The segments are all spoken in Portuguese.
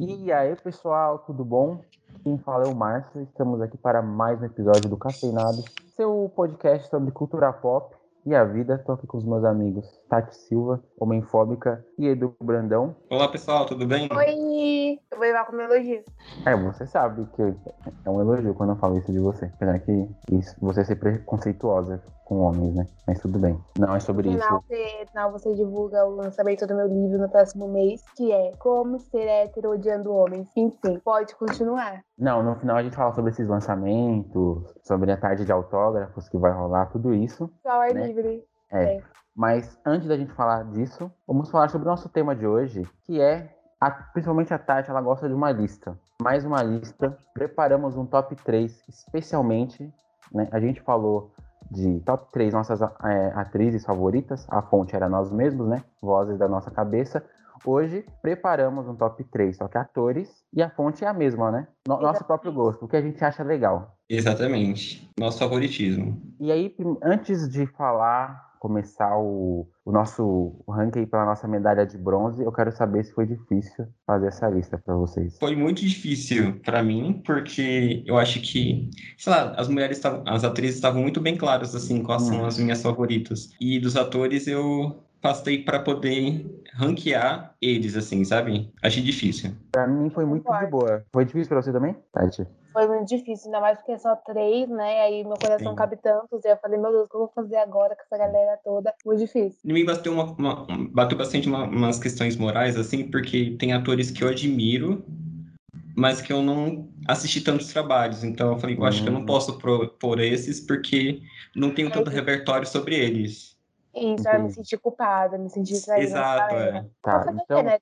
E aí, pessoal, tudo bom? Quem fala é o Márcio. Estamos aqui para mais um episódio do Cafeinado, seu podcast sobre cultura pop e a vida. Estou aqui com os meus amigos Tati Silva, Homemfóbica, e Edu Brandão. Olá, pessoal, tudo bem? Oi! Vou levar como elogio. É, você sabe que é um elogio quando eu falo isso de você. Apesar que isso, você é ser preconceituosa com homens, né? Mas tudo bem. Não é sobre no final, isso. Você, final você divulga o lançamento do meu livro no próximo mês, que é Como Ser Hétero Odiando Homens. Enfim, pode continuar. Não, no final a gente fala sobre esses lançamentos, sobre a tarde de autógrafos que vai rolar, tudo isso. Só ar Né? livre. É. É. Mas antes da gente falar disso, vamos falar sobre o nosso tema de hoje, que é, a- principalmente a Tati, ela gosta de uma lista. Mais uma lista. Preparamos um top 3 especialmente, né? A gente falou de top 3 nossas é, atrizes favoritas, a fonte era nós mesmos, né? Vozes da nossa cabeça. Hoje preparamos um top 3, só que atores, e a fonte é a mesma, né? No- nosso próprio gosto, o que a gente acha legal. Exatamente. Nosso favoritismo. E aí, antes de falar, começar o, o nosso ranking pela nossa medalha de bronze, eu quero saber se foi difícil fazer essa lista para vocês. Foi muito difícil pra mim, porque eu acho que, sei lá, as mulheres estavam, as atrizes estavam muito bem claras, assim, quais são Hum. as minhas favoritas. E dos atores eu passei pra poder ranquear eles, assim, sabe? Achei difícil. Pra mim foi muito de boa. Foi difícil pra você também, Tati? Foi muito difícil, ainda mais porque é só três, né? Aí meu coração Sim. cabe tantos. E eu falei, meu Deus, o que eu vou fazer agora com essa galera toda? Muito difícil. Em mim bateu, uma, uma- bateu bastante uma- umas questões morais, assim, porque tem atores que eu admiro, mas que eu não assisti tantos trabalhos. Então eu falei, eu acho que eu não Hum. posso pro- pôr esses porque não tenho tanto repertório sobre eles. Isso, eu me senti culpada, me senti traída. Exato, é. Tá, então né?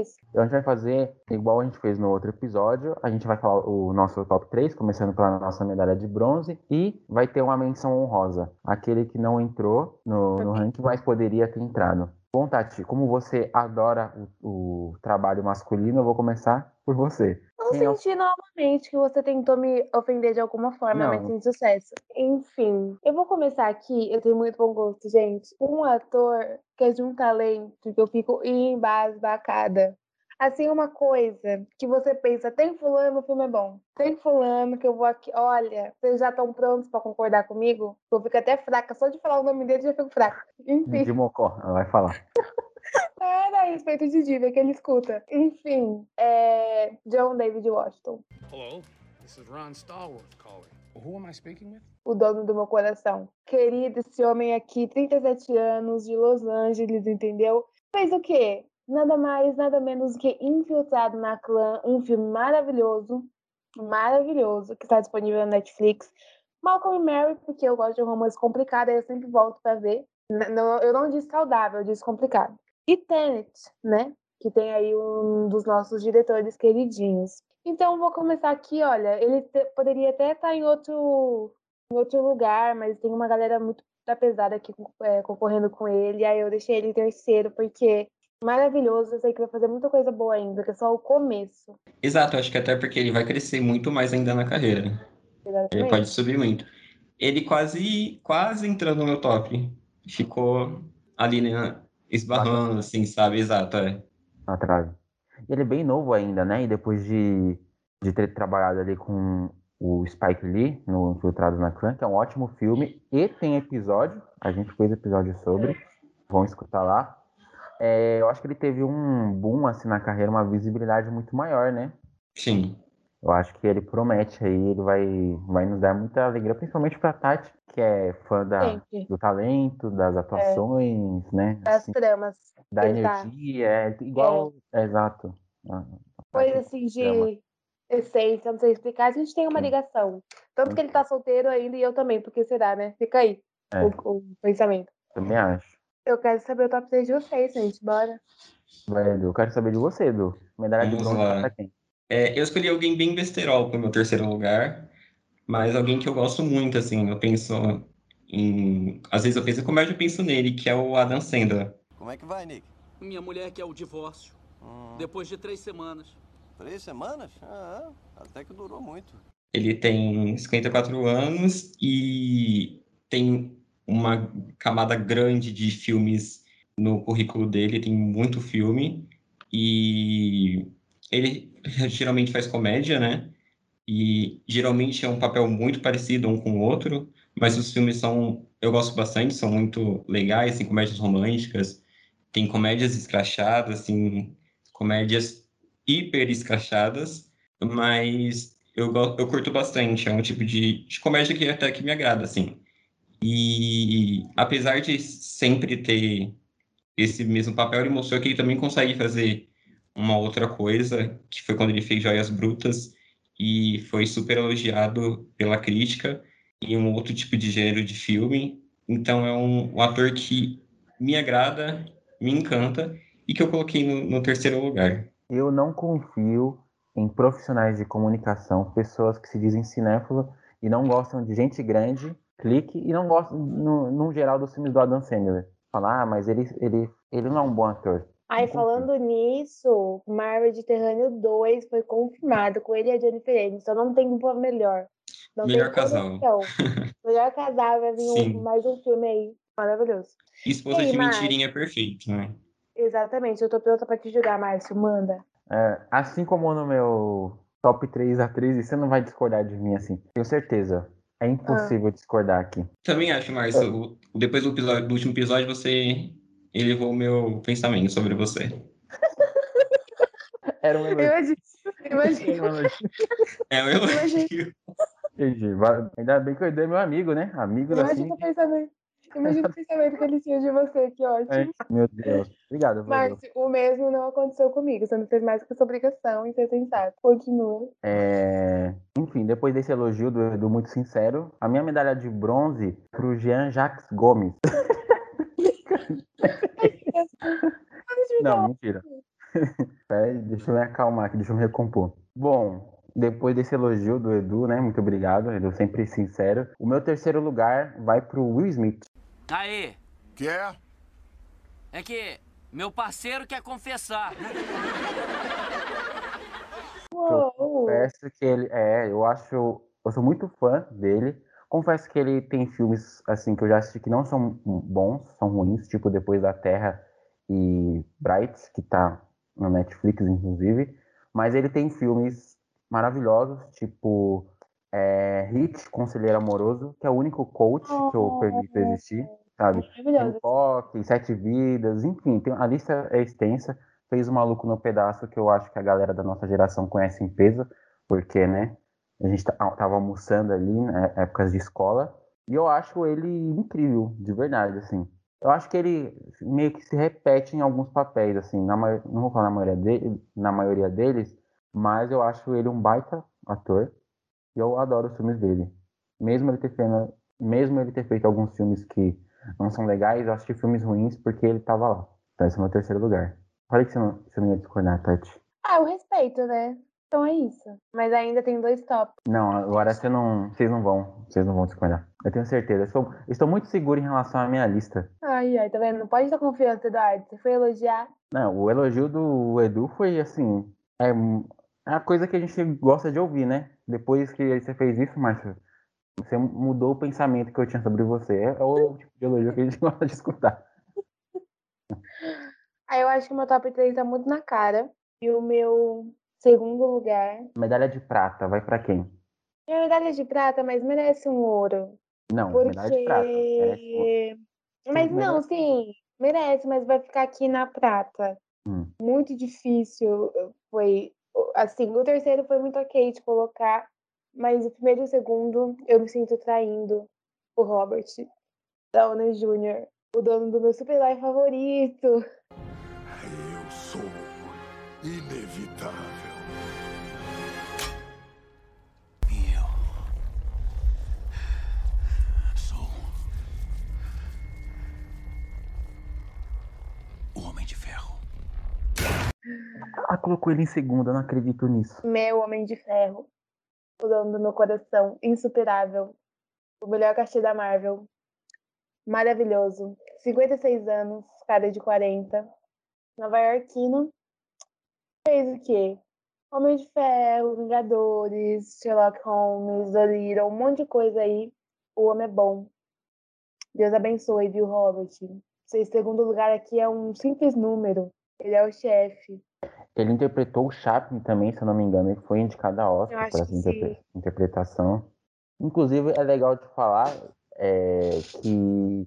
Isso. a gente vai fazer igual a gente fez no outro episódio. A gente vai falar o nosso top 3, começando pela nossa medalha de bronze, e vai ter uma menção honrosa. Aquele que não entrou no, no ranking, mas poderia ter entrado. Bom, Tati, como você adora o, o trabalho masculino, eu vou começar por você. Não Quem senti novamente que você tentou me ofender de alguma forma, Não. mas sem sucesso. Enfim, eu vou começar aqui. Eu tenho muito bom gosto, gente. Um ator que é de um talento que eu fico embasbacada. Assim, uma coisa que você pensa, tem fulano, o filme é bom. Tem fulano que eu vou aqui. Olha, vocês já estão prontos pra concordar comigo? Eu fico até fraca. Só de falar o nome dele já fico fraca. Enfim. De Mocó, ela vai falar. Era a respeito de Diva que ele escuta. Enfim, é John David Washington, Hello, this is Ron Stallworth calling. Who am I speaking with? o dono do meu coração. Querido, esse homem aqui, 37 anos, de Los Angeles, entendeu? Fez o quê? Nada mais, nada menos do que Infiltrado na Clã, um filme maravilhoso, maravilhoso, que está disponível na Netflix. Malcolm e Mary, porque eu gosto de um romance complicado, aí eu sempre volto pra ver. Não- eu não disse saudável, eu disse complicado. E Tenet, né? Que tem aí um dos nossos diretores queridinhos. Então, vou começar aqui, olha, ele te- poderia até estar em outro, em outro lugar, mas tem uma galera muito da pesada aqui é, concorrendo com ele, aí eu deixei ele em terceiro, porque maravilhoso, eu sei que vai fazer muita coisa boa ainda, que é só o começo. Exato, acho que até porque ele vai crescer muito mais ainda na carreira. Ele Exatamente. pode subir muito. Ele quase, quase entrou no meu top. Ficou ali, né, esbarrando, assim, sabe? Exato, é. na trave. Ele é bem novo ainda, né? E depois de, de ter trabalhado ali com o Spike Lee no Infiltrados na Clã, que é um ótimo filme, e tem episódio, a gente fez episódio sobre, vão escutar lá. É, eu acho que ele teve um boom assim na carreira, uma visibilidade muito maior, né? Sim. Eu acho que ele promete aí, ele vai, vai nos dar muita alegria, principalmente pra Tati, que é fã da, Sempre. do talento, das atuações, né? Das Assim, tramas. da exato. energia, é igual. é, exato. Ah, Coisa assim trama. de essência, não sei explicar. A gente tem uma ligação. Tanto que ele tá solteiro ainda e eu também, porque será, né? Fica aí É. o, o pensamento. Também acho. Eu quero saber o top 3 de vocês, gente. Bora. Vai, Edu, eu quero saber de você, Edu. Medalha de Vamos bronze lá. pra quem? É, eu escolhi alguém bem besterol para o meu terceiro lugar, mas alguém que eu gosto muito, assim. Eu penso em. Às vezes eu penso em comédia, eu penso nele, que é o Adam Sandler. Como é que vai, Nick? Minha mulher quer o divórcio. Hum, Depois de três semanas. Três semanas? Ah, até que durou muito. Ele tem 54 anos e tem uma camada grande de filmes no currículo dele, tem muito filme. E ele geralmente faz comédia, né? E geralmente é um papel muito parecido um com o outro, mas os filmes são, eu gosto bastante, são muito legais, tem comédias românticas, tem comédias escrachadas, assim, comédias hiper escrachadas, mas eu, eu curto bastante, é um tipo de, de comédia que até que me agrada, assim. E apesar de sempre ter esse mesmo papel, ele mostrou que ele também consegue fazer uma outra coisa, que foi quando ele fez Joias Brutas, e foi super elogiado pela crítica, em um outro tipo de gênero de filme. Então é um, um ator que me agrada, me encanta, e que eu coloquei no, no terceiro lugar. Eu não confio em profissionais de comunicação, pessoas que se dizem cinéfilo e não gostam de gente grande, clique, e não gostam, no, no geral, dos filmes do Adam Sandler. Falar, ah, mas ele, ele, ele não é um bom ator. Ai, falando nisso, Mar Mediterrâneo 2 foi confirmado com ele e a Jennifer Aniston. Não tem uma melhor. Não melhor casal. melhor casal, vai vir um, mais um filme aí. Maravilhoso. Esposa de mentirinha é perfeito, né? Exatamente. Eu tô pronta pra te julgar, Márcio. Manda. É, assim como no meu top 3 atrizes, você não vai discordar de mim assim. Tenho certeza. É impossível ah. discordar aqui. Também acho, Márcio. É. Depois do, episódio, do último episódio, você elevou o meu pensamento sobre você. Era um elogio. Imagina. É um elogio. Entendi. Ainda bem que o Edu é meu amigo, né? Amigo Imagina assim. o pensamento. Imagina o pensamento que ele tinha de você, que ótimo. É, meu Deus. Obrigado, Mas o mesmo não aconteceu comigo. Você não fez mais que sua obrigação em ser sensato. Continua. É... Enfim, depois desse elogio do Edu muito sincero, a minha medalha de bronze pro Jean Jacques Gomes. Não, mentira. Peraí, deixa eu me acalmar aqui, deixa eu me recompor. Bom, depois desse elogio do Edu, né? Muito obrigado, Edu, sempre sincero. O meu terceiro lugar vai pro Will Smith. Aí. Que é? É que meu parceiro quer confessar. Eu confesso que ele. É, eu acho. Eu sou muito fã dele. Confesso que ele tem filmes assim que eu já assisti que não são bons, são ruins, tipo Depois da Terra e Bright, que tá na Netflix, inclusive. Mas ele tem filmes maravilhosos, tipo é, Hit, Conselheiro Amoroso, que é o único coach que eu permito existir, sabe? Tem Sete Vidas, enfim, tem, a lista é extensa. Fez o Maluco no Pedaço, que eu acho que a galera da nossa geração conhece em peso, porque, né, a gente tava almoçando ali, né, épocas de escola, e eu acho ele incrível, de verdade, assim. Eu acho que ele meio que se repete em alguns papéis, assim, na, não vou falar na maioria, dele, na maioria deles, mas eu acho ele um baita ator, e eu adoro os filmes dele. Mesmo ele ter feito, mesmo ele ter feito alguns filmes que não são legais, eu assisti filmes ruins porque ele tava lá. Então esse é o meu terceiro lugar. Falei que você não, você não ia discordar, Tati. Ah, o respeito, né? Então é isso. Mas ainda tem dois tops. Não, agora você não, vocês não vão. Vocês não vão discordar. Eu tenho certeza. Eu estou, estou muito seguro em relação à minha lista. Ai, ai, tá vendo? Não pode ter confiança, Eduardo. Você foi elogiar. Não, o elogio do Edu foi assim. É, é a coisa que a gente gosta de ouvir, né? Depois que você fez isso, Márcio, você mudou o pensamento que eu tinha sobre você. É, é o tipo de elogio que a gente gosta de escutar. Aí eu acho que o meu top 3 tá muito na cara. E o meu Segundo lugar. Medalha de prata, vai para quem? É medalha de prata, mas merece um ouro. Não, porque... medalha de prata. Merece mas não, sim, merece, mas vai ficar aqui na prata. Hum. Muito difícil. Foi. Assim, o terceiro foi muito ok de colocar, mas o primeiro e o segundo eu me sinto traindo o Robert Downey Jr., o dono do meu super-herói favorito. Eu sou inevitável. Ah, colocou ele em segunda, não acredito nisso. Meu Homem de Ferro. O dono do meu coração. Insuperável. O melhor cachê da Marvel. Maravilhoso. 56 anos, cara de 40. Nova Yorkino. Fez o quê? Homem de Ferro, Vingadores, Sherlock Holmes, Dolittle, um monte de coisa aí. O homem é bom. Deus abençoe, viu, Robert? Seu segundo lugar aqui é um simples número. Ele é o chefe. Ele interpretou o Chaplin também, se eu não me engano, ele foi indicado a Oscar por essa interpre- sim. interpretação. Inclusive, é legal de falar é, que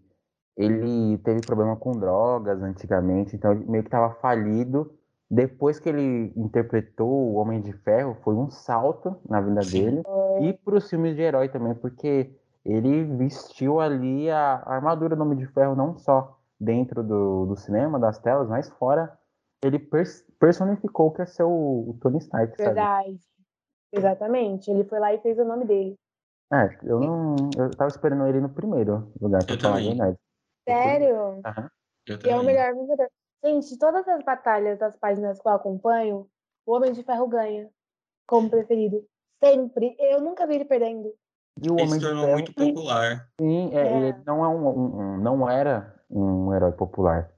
ele teve problema com drogas antigamente, então ele meio que estava falido. Depois que ele interpretou o Homem de Ferro, foi um salto na vida Sim. dele. E para os filmes de herói também, porque ele vestiu ali a, a armadura do Homem de Ferro, não só dentro do, do cinema, das telas, mas fora. Ele pers- personificou o que é ser o, o Tony Stark, sabe? Verdade. Exatamente. Ele foi lá e fez o nome dele. É, eu não. Eu tava esperando ele no primeiro lugar, pra Eu falar a também. verdade. Sério? Aham. Eu E é o também. melhor Vingador. Gente, todas as batalhas das páginas que eu acompanho, o Homem de Ferro ganha como preferido. Sempre. Eu nunca vi ele perdendo. E o Ele Homem se de tornou Ferro, muito popular. sim, é, É. ele não, é um, um- um- não era um herói popular.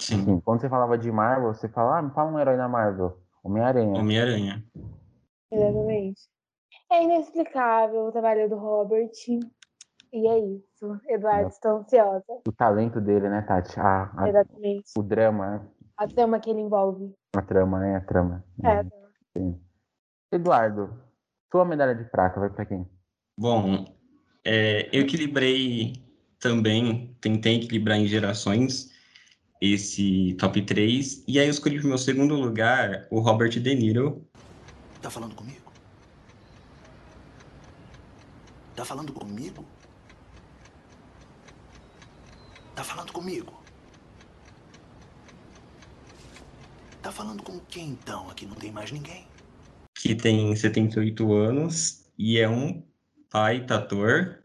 Sim. Assim, quando você falava de Marvel, você fala, ah, me fala um herói da Marvel. Homem-Aranha. Homem-Aranha. Exatamente. É inexplicável o trabalho do Robert. E é isso. Eduardo, estou ansiosa. O talento dele, né, Tati? A- a- Exatamente. o drama, né? A trama que ele envolve. a trama, né? A trama. É, Sim. Eduardo, sua medalha de prata vai pra quem? Bom, é, eu equilibrei também, tentei equilibrar em gerações esse top 3, e aí eu escolhi pro meu segundo lugar o Robert De Niro. Tá falando comigo? Tá falando comigo? Tá falando comigo? Tá falando com quem então? Aqui não tem mais ninguém. que tem 78 anos e é um baita ator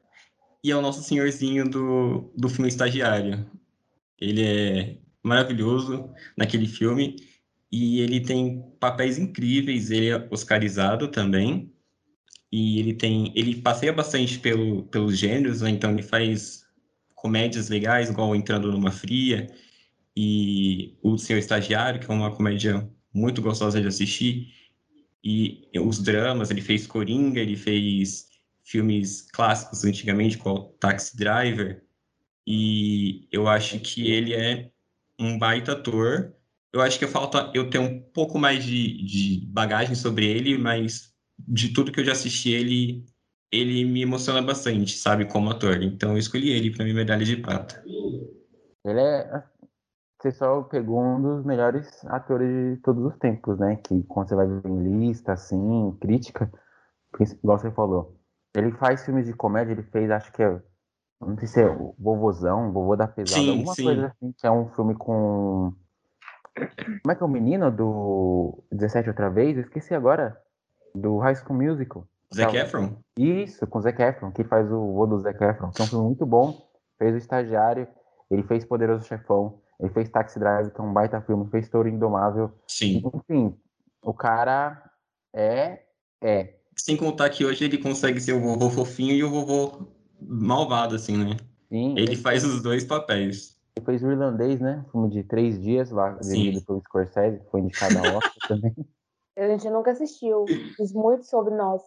e é o nosso senhorzinho do, do filme Estagiário. Ele é maravilhoso naquele filme e ele tem papéis incríveis, ele é oscarizado também e ele tem ele passeia bastante pelo, pelos gêneros, né? então ele faz comédias legais, igual Entrando numa Fria e O Senhor Estagiário, que é uma comédia muito gostosa de assistir e os dramas, ele fez Coringa, ele fez filmes clássicos antigamente, como Taxi Driver, e eu acho que ele é um baita ator. Eu acho que falta eu ter um pouco mais de, de bagagem sobre ele, mas de tudo que eu já assisti, ele, ele me emociona bastante, sabe, como ator. Então eu escolhi ele para minha medalha de prata. Ele é. Você só pegou um dos melhores atores de todos os tempos, né? Que quando você vai ver em lista, assim, crítica, igual você falou. Ele faz filmes de comédia, ele fez, acho que é. Não sei se é o Vovozão, Vovô da Pesada, Sim, alguma sim. coisa assim, que é um filme com. Como é que é o menino do 17 outra vez? Eu esqueci agora. Do High School Musical. Zac. Efron? Isso, com o Zac Efron, que faz o vô do Zac Efron, que é um filme muito bom. Fez o Estagiário, ele fez Poderoso Chefão, ele fez Taxi Driver, que é um baita filme, fez Touro Indomável. Sim. Enfim, o cara é. É. Sem contar que hoje ele consegue ser o vovô fofinho e o vovô malvado, assim, né? Sim, Ele faz os dois papéis. ele fez o Irlandês, né? Filme de três dias lá, dirigido pelo Scorsese, que foi indicado a Oscar também. A gente nunca assistiu. Diz muito sobre nós.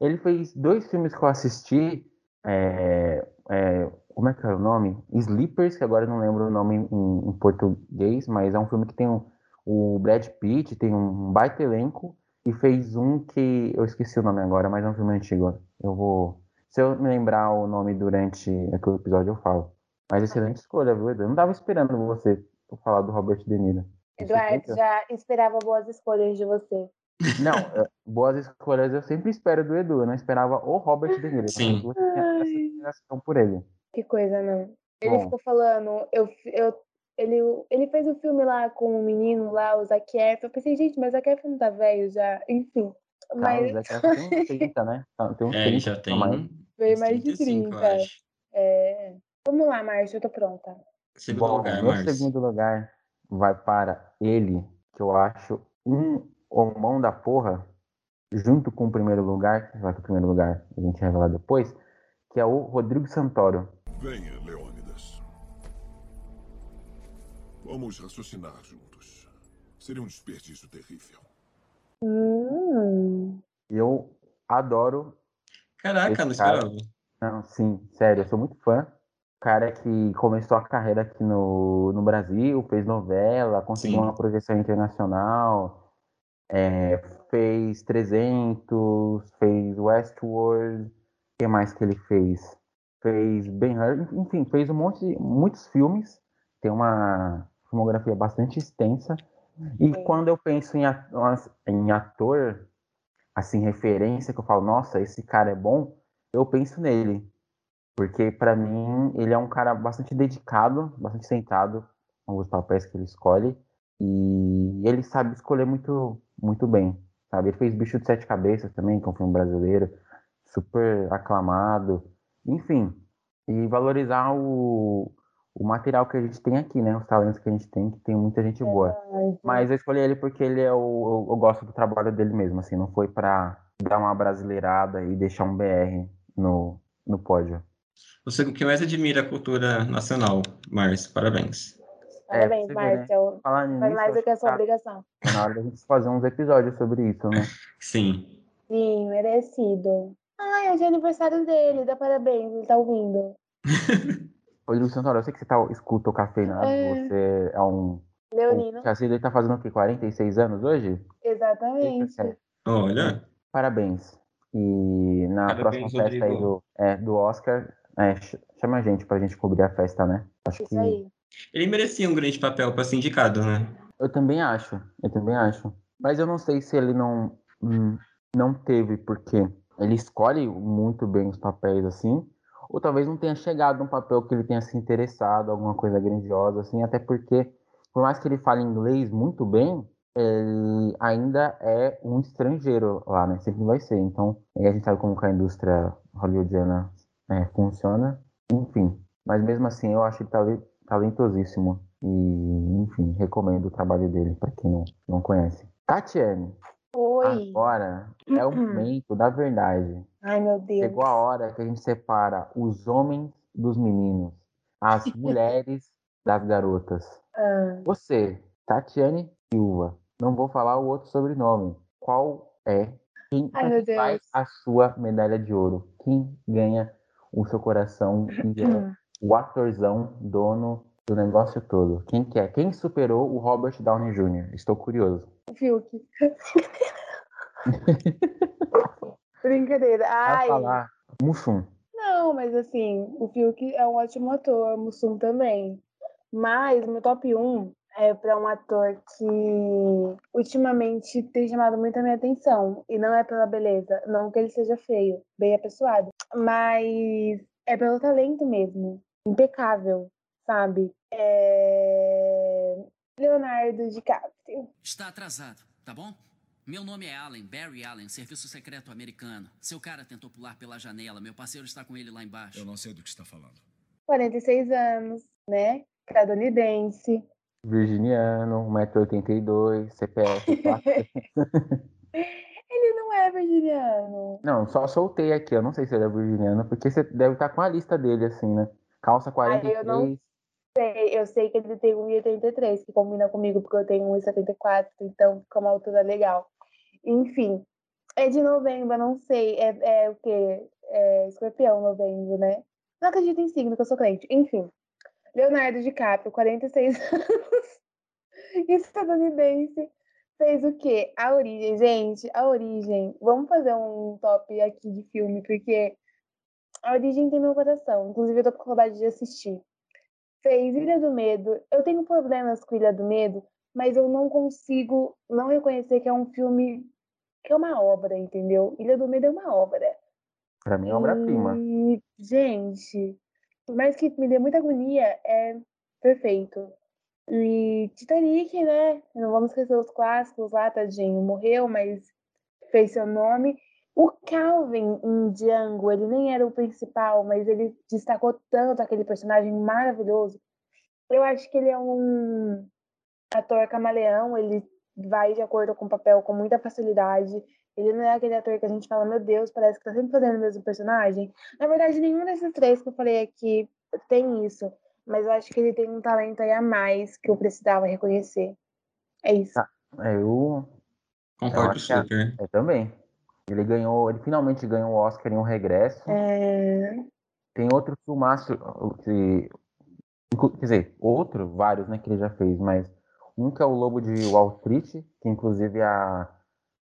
Ele fez dois filmes que eu assisti. é, é, como é que era o nome? Sleepers, que agora eu não lembro o nome em, em português, mas é um filme que tem o, o Brad Pitt, tem um baita elenco, e fez um que eu esqueci o nome agora, mas é um filme antigo. Eu vou. Se eu me lembrar o nome durante aquele episódio, eu falo. Mas excelente escolha, viu, Edu? Eu não tava esperando você falar do Robert De Niro. Eduardo, já esperava boas escolhas de você. Não, é, boas escolhas eu sempre espero do Edu. Eu não esperava o Robert De Niro. Sim. mas você tinha essa admiração por ele. Que coisa, não. Ele Bom. ficou falando, eu, eu, ele, ele fez o filme lá com o menino lá, o Zac Efron. Eu pensei, gente, mas o Zac Efron tá velho já. Enfim. Mas Carlos, é que tem uns 30, né? Tá- Tem uns É, ele 30 já a tem mais. veio mais de 35, eu 30. acho. É. Vamos lá, Márcio, eu tô pronta. Segundo Bom, lugar, meu Márcio. segundo lugar vai para ele, que eu acho um homão da porra, junto com o primeiro lugar, que vai que o primeiro lugar a gente revela depois, que é o Rodrigo Santoro. Venha, Leônidas. Vamos raciocinar juntos. Seria um desperdício terrível. Hum. Eu adoro Caraca, não cara- esperava. Não, sim, sério, eu sou muito fã. cara que começou a carreira aqui no, no Brasil, fez novela, conseguiu Sim. uma projeção internacional, é, fez 300, fez Westworld, o que mais que ele fez? Fez Ben Hur, enfim, fez um monte, de- muitos filmes, tem uma filmografia bastante extensa. E Sim. quando eu penso em em ator, assim, referência, que eu falo, nossa, esse cara é bom, eu penso nele. Porque, pra mim, ele é um cara bastante dedicado, bastante centrado nos papéis que ele escolhe. E ele sabe escolher muito, muito bem, sabe? Ele fez Bicho de Sete Cabeças também, que é um filme brasileiro, super aclamado. Enfim, e valorizar o, o material que a gente tem aqui, né? Os talentos que a gente tem, que tem muita gente boa. Mas eu escolhi ele porque ele é o. Eu, eu gosto do trabalho dele mesmo, assim, não foi pra dar uma brasileirada e deixar um BR no, no pódio. Você o que mais admira a cultura nacional, Márcio? Parabéns. Parabéns, você vê, né? Faz mais do que a sua tá obrigação. na hora da gente fazer uns episódios sobre isso, né? Sim. Sim, merecido. Ai, hoje é aniversário dele, dá parabéns, ele tá ouvindo. Ô, Lu Santoro, eu sei que você tá, escuta o cafeinado, É. você é um. Leonino. O ele tá fazendo o quê? 46 anos hoje? Exatamente. É. Olha, Parabéns. E na Parabéns, próxima festa aí Rodrigo. do, é, do Oscar, é, ch- chama a gente pra gente cobrir a festa, né? Acho Isso que. aí. Ele merecia um grande papel para ser indicado, né? Eu também acho, eu também acho. Mas eu não sei se ele não, hum, não teve, porque ele escolhe muito bem os papéis assim, ou talvez não tenha chegado num papel que ele tenha se interessado, alguma coisa grandiosa, assim, até porque, por mais que ele fale inglês muito bem, ele ainda é um estrangeiro lá, né? Sempre vai ser. Então, a gente sabe como que a indústria hollywoodiana é, funciona. Enfim, mas mesmo assim eu acho ele tale- talentosíssimo. E, enfim, recomendo o trabalho dele para quem não, não conhece. Tatiane, Oi. agora é o momento da verdade. Ai, meu Deus. Chegou a hora que a gente separa os homens dos meninos, as mulheres das garotas. Ah, Você, Tatiane Silva, não vou falar o outro sobrenome. Qual é quem Ai, faz a sua medalha de ouro? Quem ganha o seu coração e é o atorzão, dono do negócio todo? Quem que é? Quem superou o Robert Downey Jr.? Estou curioso. o Fiuk. Brincadeira. Vai Ai, falar Mushum. não, mas assim, o Fiuk é um ótimo ator, o Mussum também. Mas meu top 1 é pra um ator que ultimamente tem chamado muito a minha atenção. E não é pela beleza, não que ele seja feio, bem apessoado. Mas é pelo talento mesmo. Impecável, sabe? É... Leonardo DiCaprio. Está atrasado, tá bom? Meu nome é Allen, Barry Allen, Serviço Secreto Americano. Seu cara tentou pular pela janela, meu parceiro está com ele lá embaixo. Eu não sei do que está falando. 46 anos, né? Estadunidense. Virginiano, 1,82m, CPF 4. Ele não é virginiano. Não, só soltei aqui. Eu não sei se ele é virginiano, porque você deve estar com a lista dele, assim, né? Calça 43. eu não Sei, eu sei que ele tem 1,83, que combina comigo, porque eu tenho 1,74, então fica uma altura legal. Enfim, é de novembro, não sei. É, é o quê? É escorpião, novembro, né? Não acredito em signo, que eu sou crente. Enfim, Leonardo DiCaprio, 46 anos, estadunidense, fez o quê? A Origem. Gente, A Origem. Vamos fazer um top aqui de filme, porque A Origem tem meu coração. Inclusive, eu tô com saudade de assistir. Fez Ilha do Medo. Eu tenho problemas com Ilha do Medo, mas eu não consigo não reconhecer que é um filme que é uma obra, entendeu? Ilha do Medo é uma obra. Pra mim é obra-prima. E, gente, por mais que me dê muita agonia, é perfeito. E Titanic, né? Não vamos esquecer os clássicos lá, tadinho. Morreu, mas fez seu nome. O Calvin em Django, ele nem era o principal, mas ele destacou tanto aquele personagem maravilhoso. Eu acho que ele é um ator camaleão, ele vai de acordo com o papel com muita facilidade. Ele não é aquele ator que a gente fala, meu Deus, parece que tá sempre fazendo o mesmo personagem. Na verdade, nenhum desses três que eu falei aqui tem isso. Mas eu acho que ele tem um talento aí a mais que eu precisava reconhecer. É isso. É, eu, Concordo acho que a- super. eu também. Ele ganhou, ele finalmente ganhou o Oscar em um regresso. É... Tem outro filmaço que. Quer dizer, outro, vários, né, que ele já fez, mas um que é o Lobo de Wall Street, que inclusive a,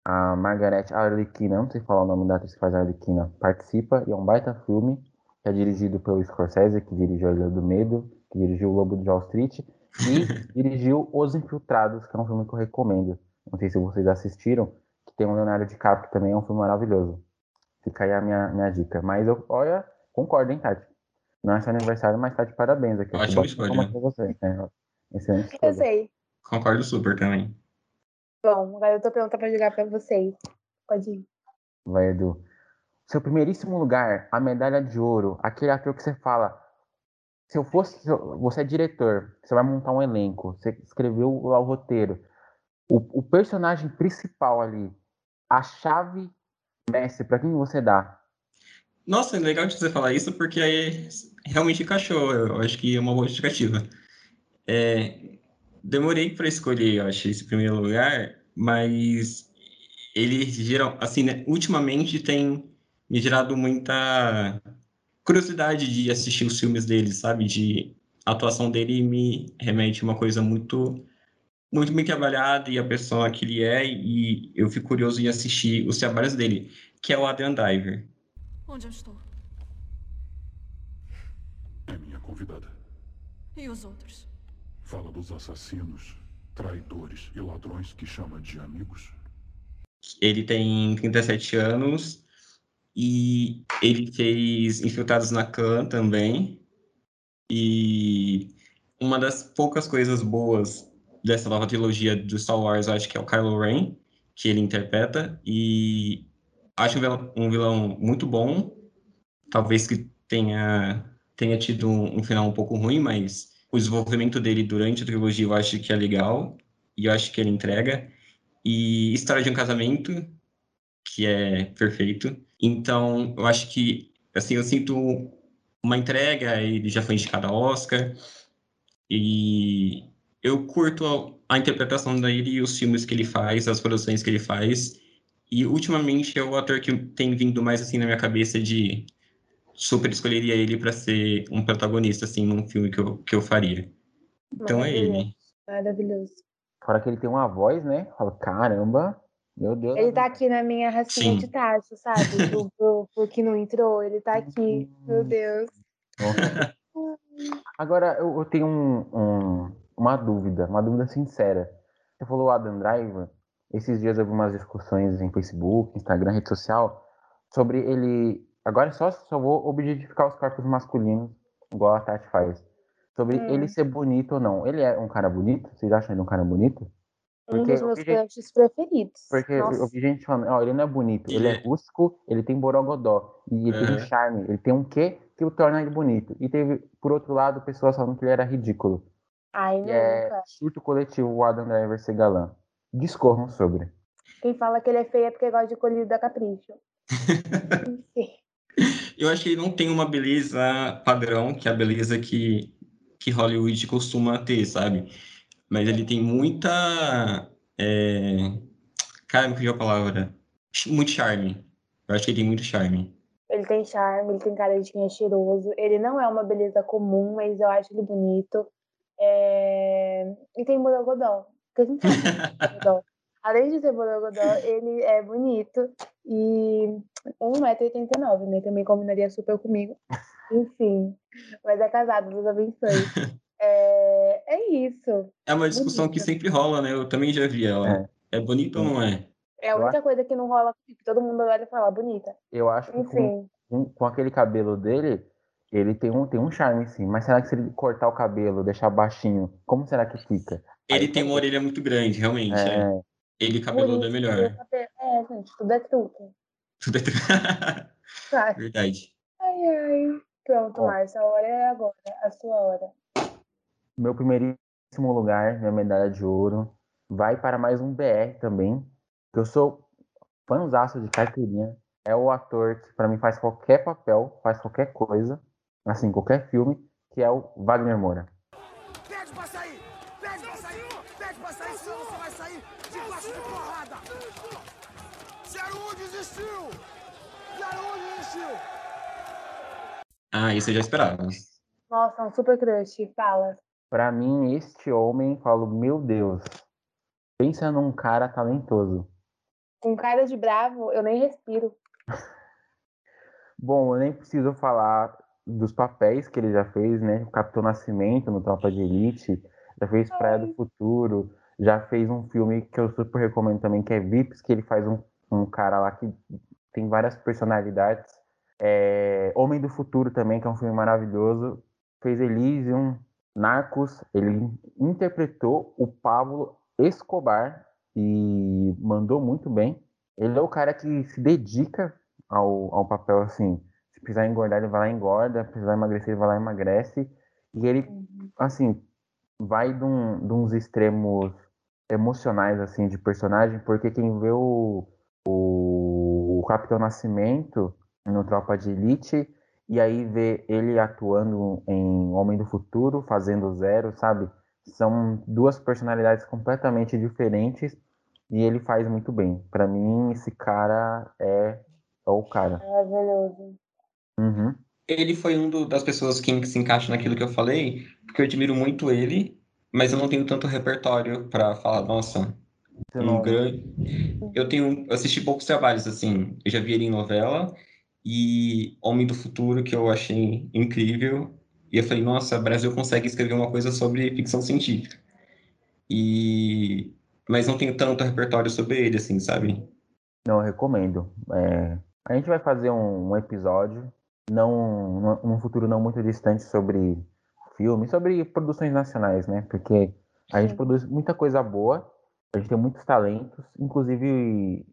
a Margaret Arlequina, não sei falar o nome da atriz que faz a Arlequina, participa, e é um baita filme, que é dirigido pelo Scorsese, que dirigiu A Ilha do Medo, que dirigiu O Lobo de Wall Street, e dirigiu Os Infiltrados, que é um filme que eu recomendo. Não sei se vocês assistiram, tem o Leonardo DiCaprio, que também é um filme maravilhoso. Fica aí a minha, minha dica. Mas eu, olha, concordo, hein, Tati? Não é seu aniversário, mas tá de parabéns aqui. Ótima Eu escolha. você. né? Excelente Eu escolha. sei. Concordo super também. Bom, agora eu tô pronta pra jogar pra vocês. Pode ir. Vai, Edu. Seu primeiríssimo lugar, a medalha de ouro, aquele ator que você fala. Se eu fosse. se eu- Você é diretor, você vai montar um elenco, você escreveu lá o roteiro. O, o personagem principal ali, a chave mestre, pra quem você dá? Nossa, é legal de você falar isso, porque aí realmente encaixou. Eu acho que é uma boa justificativa. É, demorei para escolher, eu acho, esse primeiro lugar, mas ele geral, assim, né, ultimamente tem me gerado muita curiosidade de assistir os filmes dele, sabe? De a atuação dele me remete a uma coisa muito muito bem trabalhada e a pessoa que ele é, e eu fico curioso em assistir os trabalhos dele, que é o Adrian Driver. Onde eu estou? É minha convidada. E os outros? Fala dos assassinos, traidores e ladrões que chama de amigos. Ele tem 37 anos e ele fez Infiltrados na Clã também. E uma das poucas coisas boas dessa nova trilogia do Star Wars, acho que é o Kylo Ren, que ele interpreta. E acho um um vilão muito bom. Talvez que tenha, tenha tido um, um final um pouco ruim, mas o desenvolvimento dele durante a trilogia eu acho que é legal. E eu acho que ele entrega e História de um Casamento, que é perfeito. Então, eu acho que, assim, eu sinto uma entrega, ele já foi indicado a Oscar, e eu curto a, a interpretação dele e os filmes que ele faz, as produções que ele faz, e ultimamente é o ator que tem vindo mais, assim, na minha cabeça de super escolheria ele para ser um protagonista, assim, num filme que eu, que eu faria. Então é ele. Maravilhoso. Fora que ele tem uma voz, né? Fala, caramba, meu Deus. Ele tá aqui na minha racinha Sim. de tacho, sabe? Pro que não entrou, ele tá aqui. Meu Deus. Nossa. Agora, eu, eu tenho um- um- uma dúvida, uma dúvida sincera. Você falou Adam Driver, esses dias eu vi umas discussões em Facebook, Instagram, rede social, sobre ele. Agora só, só vou objetificar os corpos masculinos, igual a Tati faz. Sobre Hum. ele ser bonito ou não. Ele é um cara bonito? Vocês acham ele um cara bonito? Um Porque dos eu meus vi gente- crushes preferidos. Porque eu Nossa. vi gente falando, ó, ele não é bonito, ele, Ele é rústico, ele tem borogodó, e ele tem um Aham. charme, ele tem um quê que o torna ele bonito. E teve, por outro lado, pessoas falando que ele era ridículo. Ai, é nunca. surto coletivo o Adam Driver ser galã. Discorram sobre. Quem fala que ele é feio é porque gosta de colírio da capricho. Eu acho que ele não tem uma beleza padrão, que é a beleza que, que Hollywood costuma ter, sabe? Mas ele tem muita. É... Cara, me fugiu a palavra. Muito charme. Eu acho que ele tem muito charme. Ele tem charme, ele tem cara de quem é cheiroso. Ele não é uma beleza comum, mas eu acho ele bonito. É... E tem borogodó. Porque a gente sabe que tem borogodó. Além de ter borogodó, ele é bonito. E 1,89m, né? Também combinaria super comigo. Enfim. Mas é casado, Deus abençoe. É, é isso. É uma discussão que Bonito. sempre rola, né? Eu também já vi ela. É, bonito ou não é? É a única coisa que não rola comigo. Todo mundo olha e fala, bonita. Eu acho que Enfim. com, com aquele cabelo dele, ele tem um, tem um charme, sim. Mas será que se ele cortar o cabelo, deixar baixinho, como será que fica? Ele Aí tem uma orelha muito grande, realmente. é. É, Ele cabeludo é melhor. É, gente, tudo é truque. Tudo é- Sabe? Verdade. Ai, ai. Pronto, Ó. Márcia, a hora é agora. A sua hora. meu primeiríssimo lugar, minha medalha de ouro, vai para mais um BR também. Que eu sou fãzaço de carteirinha. É o ator que pra mim faz qualquer papel, faz qualquer coisa, assim, qualquer filme, que é o Wagner Moura. Pede pra sair! Pede pra sair! Pede pra sair, senão você vai sair debaixo de porrada! 01 desistiu! 01 desistiu! Ah, isso eu já esperava. Nossa, um super crush. Fala. Pra mim, este homem, falo, meu Deus, pensa num cara talentoso. Com cara de bravo, eu nem respiro. Bom, eu nem preciso falar dos papéis que ele já fez, né? O Capitão Nascimento no Tropa de Elite, já fez Praia do Futuro, já fez um filme que eu super recomendo também, que é Vips, que ele faz um, um cara lá que tem várias personalidades. É, Homem do Futuro também, que é um filme maravilhoso. Fez Elysium, Narcos, ele interpretou o Pablo Escobar e mandou muito bem. Ele é o cara que se dedica ao, ao papel assim. Precisar engordar, ele vai lá e engorda. Precisar emagrecer, ele vai lá e emagrece. E ele, assim, vai de, um, de uns extremos emocionais, assim, de personagem, porque quem vê o, o, o Capitão Nascimento no Tropa de Elite e aí vê ele atuando em Homem do Futuro, fazendo zero, sabe? São duas personalidades completamente diferentes e ele faz muito bem. Para mim, esse cara é, é o cara. Maravilhoso. Uhum. Ele foi um do- das pessoas que se encaixa naquilo que eu falei, porque eu admiro muito ele, mas eu não tenho tanto repertório pra falar, nossa, um não- grande. Eu tenho eu assisti poucos trabalhos assim. Eu já vi ele em novela e Homem do Futuro que eu achei incrível. E eu falei, nossa, o Brasil consegue escrever uma coisa sobre ficção científica. E mas não tenho tanto repertório sobre ele assim, sabe? Não, eu recomendo. É, a gente vai fazer um, um episódio, não, num- futuro não muito distante, sobre filmes, sobre produções nacionais, né? Porque a gente Sim. produz muita coisa boa, a gente tem muitos talentos, inclusive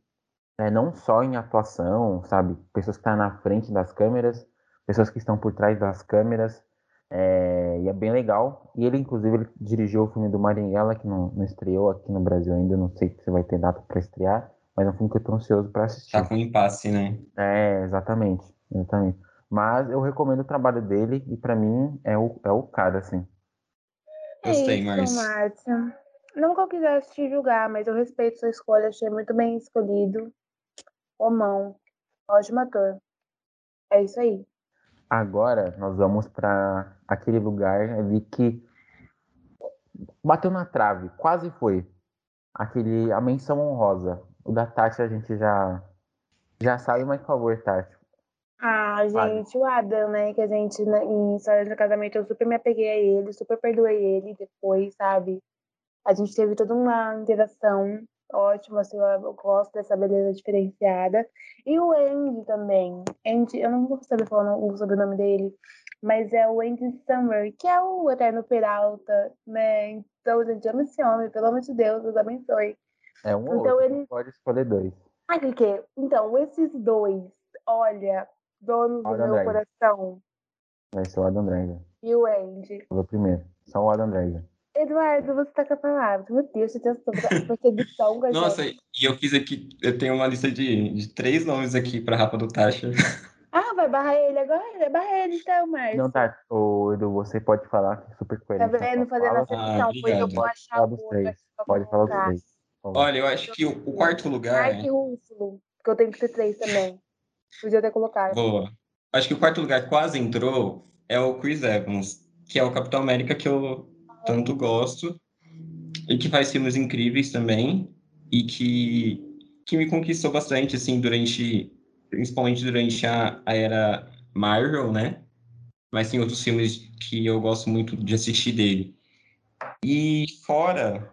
é, não só em atuação, sabe? Pessoas que estão na frente das câmeras, pessoas que estão por trás das câmeras, é, e é bem legal. E ele, inclusive, ele dirigiu o filme do Marighella, que não, não estreou aqui no Brasil ainda, não sei se vai ter data para estrear, mas é um filme que eu tô ansioso para assistir. Tá com impasse, né? É, exatamente, exatamente. Mas eu recomendo o trabalho dele e pra mim é o, é o cara, assim. Gostei, é isso, Márcio. Márcia. Nunca eu quisesse te julgar, mas eu respeito sua escolha, achei muito bem escolhido. Omão, ótimo ator. É isso aí. Agora nós vamos pra aquele lugar ali que bateu na trave, quase foi. Aquele, a menção honrosa. O da Tati a gente já, já sabe, mas por favor, Tati. Ah, gente, o Adam, né? Que a gente, né, em História de Casamento, eu super me apeguei a ele, super perdoei ele depois, sabe? A gente teve toda uma interação ótima, assim, eu gosto dessa beleza diferenciada. E o Andy também. Andy, eu não vou saber falar o sobrenome dele, mas é o Andy Summer, que é o Eterno Peralta, né? Então, gente, ama esse homem, pelo amor de Deus, Deus abençoe. É um Então outro, ele- pode escolher dois. Ah, que que? Então, esses dois, olha, donos do Adam meu Driver. coração. Vai ser o Adam Driver. E o Andy. Falou primeiro. Só o Adam Driver. Eduardo, você tá com a palavra. Meu Deus, você tem essa perseguição com a Nossa, e eu fiz aqui, eu tenho uma lista de, de três nomes aqui pra Rapa do Tasha. Ah, vai barrar ele agora? Barra ele então, Márcio. Não, Tati, ô, Edu, você pode falar que é super Tá coerente. na vendo? Fazendo fala. acepção, pois eu vou Pode achar falar o outro Pode falar dos três. Olha, eu acho que o, o quarto lugar. Mark Ruffalo, porque eu tenho que ter três também. Podia ter colocado. Boa. Acho que o quarto lugar quase entrou é o Chris Evans, que é o Capitão América que eu tanto gosto e que faz filmes incríveis também e que, que me conquistou bastante, assim, durante, principalmente durante a, a era Marvel, né? Mas tem outros filmes que eu gosto muito de assistir dele. E fora,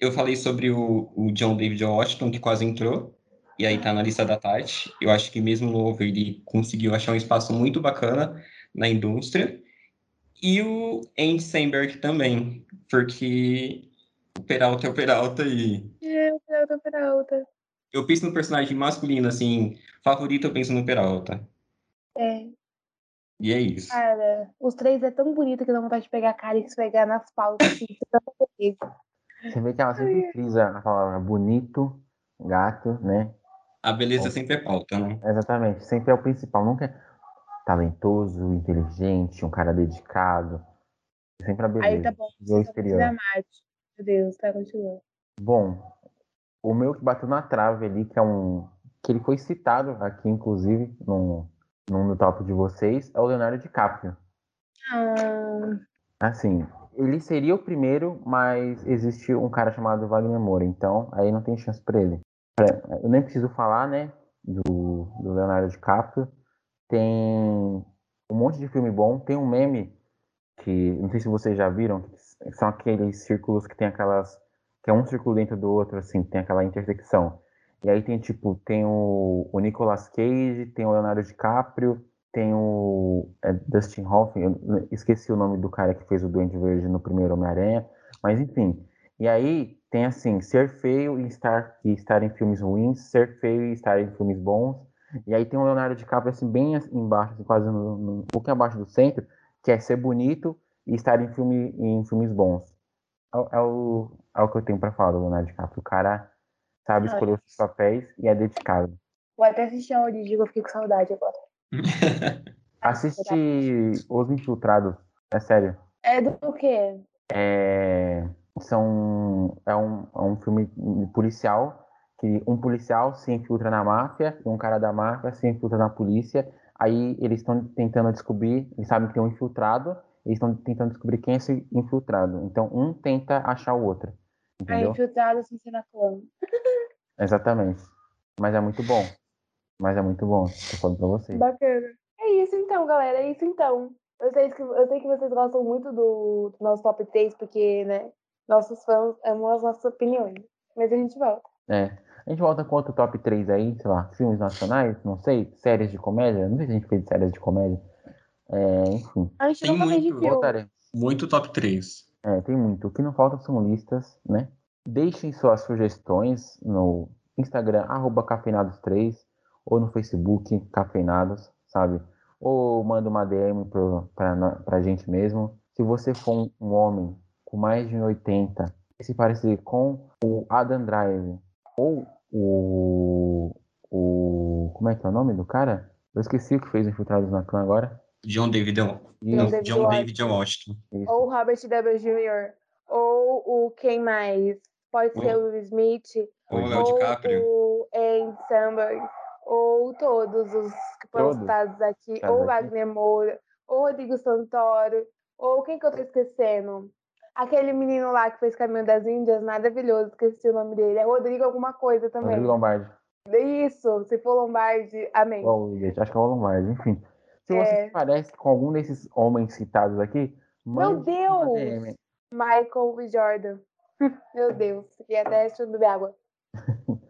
eu falei sobre o, o John David Washington, que quase entrou, e aí tá na lista da Tati. Eu acho que mesmo novo ele conseguiu achar um espaço muito bacana na indústria. E o Andy Samberg também, porque o Peralta é o Peralta e É, Peralta, Peralta. eu penso no personagem masculino, assim, favorito eu penso no Peralta. É, E é isso. cara, os três é tão bonito que dá vontade de pegar a cara e esfregar nas pautas. Assim. Você vê que ela sempre frisa a palavra bonito, gato, né? A beleza sempre é pauta, né? Exatamente, sempre é o principal. Nunca é talentoso, inteligente, um cara dedicado. Sempre a beleza. Aí tá bom, E o você só exterior. Marte. Meu Deus, tá, continua. Bom, o meu que bateu na trave ali, que é um. que ele foi citado aqui, inclusive, no, num do top de vocês, é o Leonardo DiCaprio. Ah, Assim, ele seria o primeiro, mas existe um cara chamado Wagner Moura, então aí não tem chance pra ele. Eu nem preciso falar, né, do, do Leonardo DiCaprio. Tem um monte de filme bom. Tem um meme que, não sei se vocês já viram, que são aqueles círculos que tem aquelas. que é um círculo dentro do outro, assim, tem aquela intersecção. E aí tem, tipo, tem o, o Nicolas Cage, tem o Leonardo DiCaprio, tem o é, Dustin Hoffman, esqueci o nome do cara que fez o Duende Verde no primeiro Homem-Aranha, mas enfim. E aí tem assim, ser feio e estar, e estar em filmes ruins, ser feio e estar em filmes bons. E aí tem o Leonardo DiCaprio assim, bem embaixo, assim, quase no, no- um pouquinho abaixo do centro, que é ser bonito e estar em, filme, em filmes bons. É, o- é o, é o que eu tenho pra falar do Leonardo DiCaprio. O cara sabe escolher os seus papéis e é dedicado. vou até assistir a origem, eu fiquei com saudade agora. Assiste Os Infiltrados, é sério. É do quê? É, são, é, um, é um filme policial que um policial se infiltra na máfia e um cara da máfia se infiltra na polícia. Aí eles estão tentando descobrir, eles sabem que tem um infiltrado, eles estão tentando descobrir quem é esse infiltrado. Então um tenta achar o outro. A Entendeu? infiltrada sem ser na clã. Exatamente. Mas é muito bom. Mas é muito bom. Tô falando pra vocês. Bacana. É isso então, galera. É isso então. Eu sei que, eu sei que vocês gostam muito do, do nosso top 3, porque, né, nossos fãs amam as nossas opiniões. Mas a gente volta. É. A gente volta com outro top 3 aí, sei lá, filmes nacionais, não sei, séries de comédia. Não sei se a gente fez séries de comédia. É, enfim, A gente Tem muito. filme. voltaremos. Muito top 3. É, tem muito. O que não falta são listas, né? Deixem suas sugestões no Instagram, arroba cafeinados3, ou no Facebook, cafeinados, sabe? Ou manda uma DM pro, pra, pra gente mesmo. Se você for um, um homem com mais de 80 e se parecer com o Adam Drive ou o, o. Como é que é o nome do cara? Eu esqueci o que fez o Infiltrados na Clã agora. John David, John não, David John Washington. David Washington. Isso. Ou o Robert W. Jr. Ou o quem mais? Pode ser o Will Smith. Ou o Léo ou DiCaprio. o Andy Samberg. Ou todos os que foram Todos? citados aqui. Citados ou o aqui? Wagner Moura. Ou o Rodrigo Santoro. Ou quem que eu tô esquecendo? Aquele menino lá que fez Caminho das Índias, maravilhoso, esqueci o nome dele. É Rodrigo alguma coisa também. Rodrigo Lombardi. Isso, se for Lombardi, amém. Ou, gente, acho que é o Lombardi, enfim. Se É. você se parece com algum desses homens citados aqui, Meu Deus! Michael. Jordan. Meu Deus, fiquei até deixa eu beber água.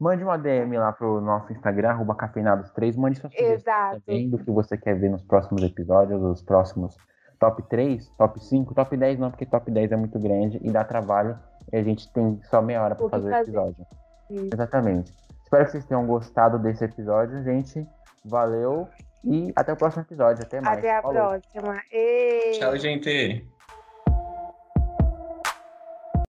Mande uma DM lá pro nosso Instagram, arroba cafeinados3. Mande sua sugestão Exato. também do que você quer ver nos próximos episódios, os próximos top 3, top 5, top 10 não, porque top 10 é muito grande e dá trabalho e a gente tem só meia hora para fazer o episódio. Isso. Exatamente. Espero que vocês tenham gostado desse episódio, gente. Valeu e até o próximo episódio. Até mais. Até a Falou. próxima. Ei. Tchau, gente.